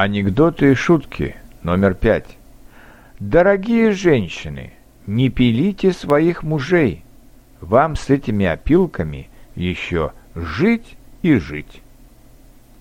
Анекдоты и шутки номер пять. Дорогие женщины, не пилите своих мужей. Вам с этими опилками еще жить и жить.